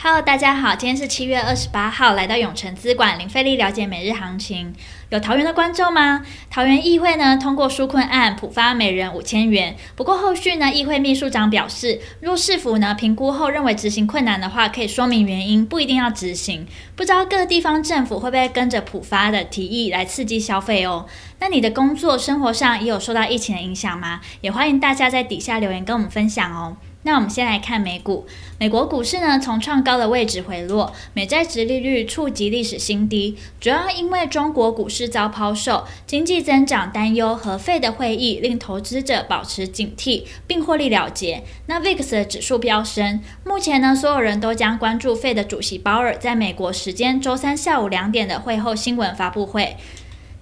Hello，大家好，今天是七月二十八号，来到永诚资管零费力了解每日行情。有桃园的观众吗？桃园议会呢通过纾困案，普发每人五千元。不过后续呢，议会秘书长表示，若市府呢评估后认为执行困难的话，可以说明原因，不一定要执行。不知道各地方政府会不会跟着普发的提议来刺激消费哦？那你的工作生活上也有受到疫情的影响吗？也欢迎大家在底下留言跟我们分享哦。那我们先来看美股，美国股市呢从创高的位置回落，美债殖利率触及历史新低，主要因为中国股市遭抛售，经济增长担忧和费的会议令投资者保持警惕，并获利了结。那 VIX 的指数飙升，目前呢所有人都将关注费的主席鲍尔在美国时间周三下午两点的会后新闻发布会，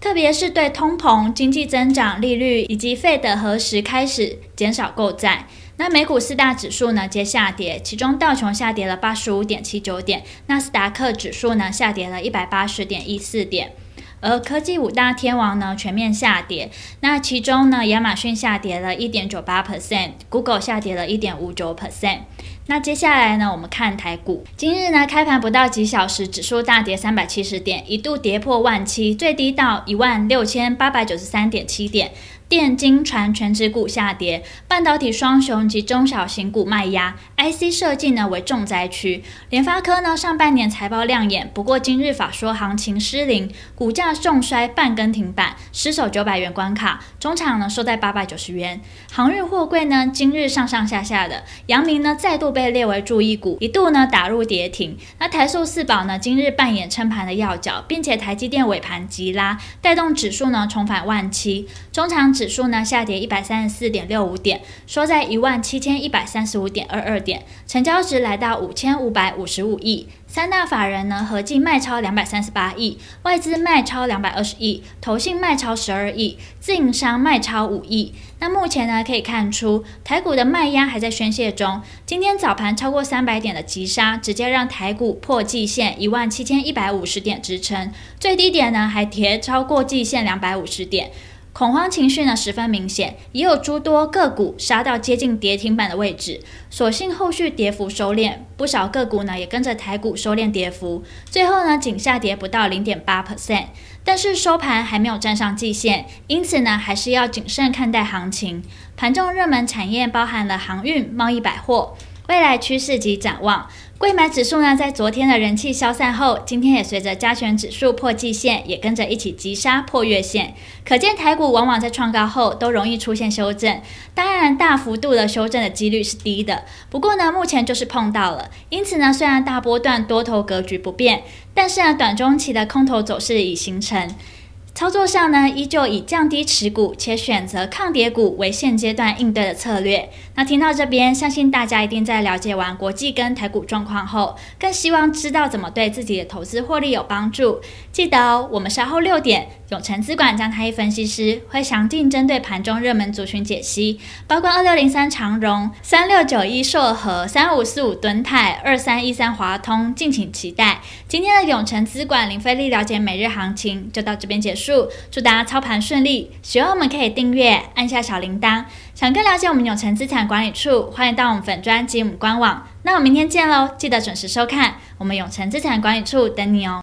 特别是对通膨、经济增长、利率以及 Fed 何时开始减少购债。那美股四大指数呢皆下跌，其中道琼下跌了八十五点七九点，纳斯达克指数呢下跌了一百八十点一四点，而科技五大天王呢全面下跌。那其中呢，亚马逊下跌了一点九八 percent，Google 下跌了一点五九 percent。那接下来呢，我们看台股，今日呢开盘不到几小时，指数大跌三百七十点，一度跌破万七，最低到一万六千八百九十三点七点。电金传全指股下跌，半导体双雄及中小型股卖压，IC 设计呢为重灾区。联发科呢上半年财报亮眼，不过今日法说行情失灵，股价重摔半根停板，失守九百元关卡，中场呢收在八百九十元。航运货柜呢今日上上下下的，阳明呢再度被列为注意股，一度呢打入跌停。那台塑四宝呢今日扮演撑盘的要角，并且台积电尾盘急拉，带动指数呢重返万七，中长。指数呢下跌一百三十四点六五点，收在一万七千一百三十五点二二点，成交值来到五千五百五十五亿。三大法人呢合计卖超两百三十八亿，外资卖超两百二十亿，投信卖超十二亿，自营商卖超五亿。那目前呢可以看出，台股的卖压还在宣泄中。今天早盘超过三百点的急杀，直接让台股破季线一万七千一百五十点支撑，最低点呢还跌超过季线两百五十点。恐慌情绪呢十分明显，也有诸多个股杀到接近跌停板的位置，所幸后续跌幅收敛，不少个股呢也跟着台股收敛跌幅，最后呢仅下跌不到零点八 percent，但是收盘还没有站上季线，因此呢还是要谨慎看待行情。盘中热门产业包含了航运、贸易、百货。未来趋势及展望，贵买指数呢，在昨天的人气消散后，今天也随着加权指数破季线，也跟着一起急杀破月线。可见台股往往在创高后都容易出现修正，当然大幅度的修正的几率是低的。不过呢，目前就是碰到了，因此呢，虽然大波段多头格局不变，但是呢，短中期的空头走势已形成。操作上呢，依旧以降低持股且选择抗跌股为现阶段应对的策略。那听到这边，相信大家一定在了解完国际跟台股状况后，更希望知道怎么对自己的投资获利有帮助。记得哦，我们稍后六点，永诚资管张太一分析师会详尽针对盘中热门族群解析，包括二六零三长荣、三六九一硕和、三五四五敦泰、二三一三华通，敬请期待。今天的永诚资管零费力了解每日行情就到这边结束。祝大家操盘顺利，喜欢我们可以订阅，按下小铃铛。想更了解我们永诚资产管理处，欢迎到我们粉专及我们官网。那我们明天见喽，记得准时收看，我们永诚资产管理处等你哦。